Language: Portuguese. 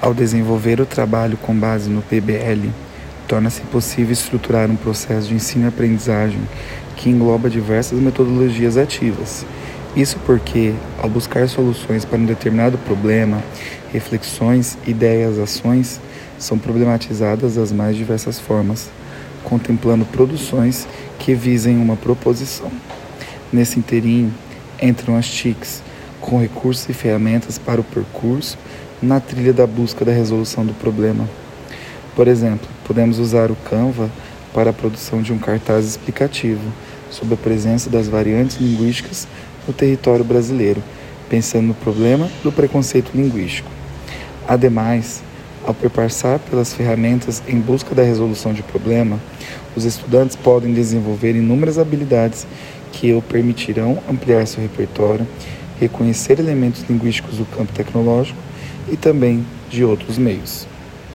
Ao desenvolver o trabalho com base no PBL, torna-se possível estruturar um processo de ensino e aprendizagem que engloba diversas metodologias ativas. Isso porque, ao buscar soluções para um determinado problema, reflexões, ideias, ações são problematizadas das mais diversas formas, contemplando produções que visem uma proposição. Nesse interim, entram as TICs, com recursos e ferramentas para o percurso na trilha da busca da resolução do problema. Por exemplo, podemos usar o Canva para a produção de um cartaz explicativo sobre a presença das variantes linguísticas no território brasileiro, pensando no problema do preconceito linguístico. Ademais, ao perpassar pelas ferramentas em busca da resolução de problema, os estudantes podem desenvolver inúmeras habilidades que o permitirão ampliar seu repertório, reconhecer elementos linguísticos do campo tecnológico e também de outros meios.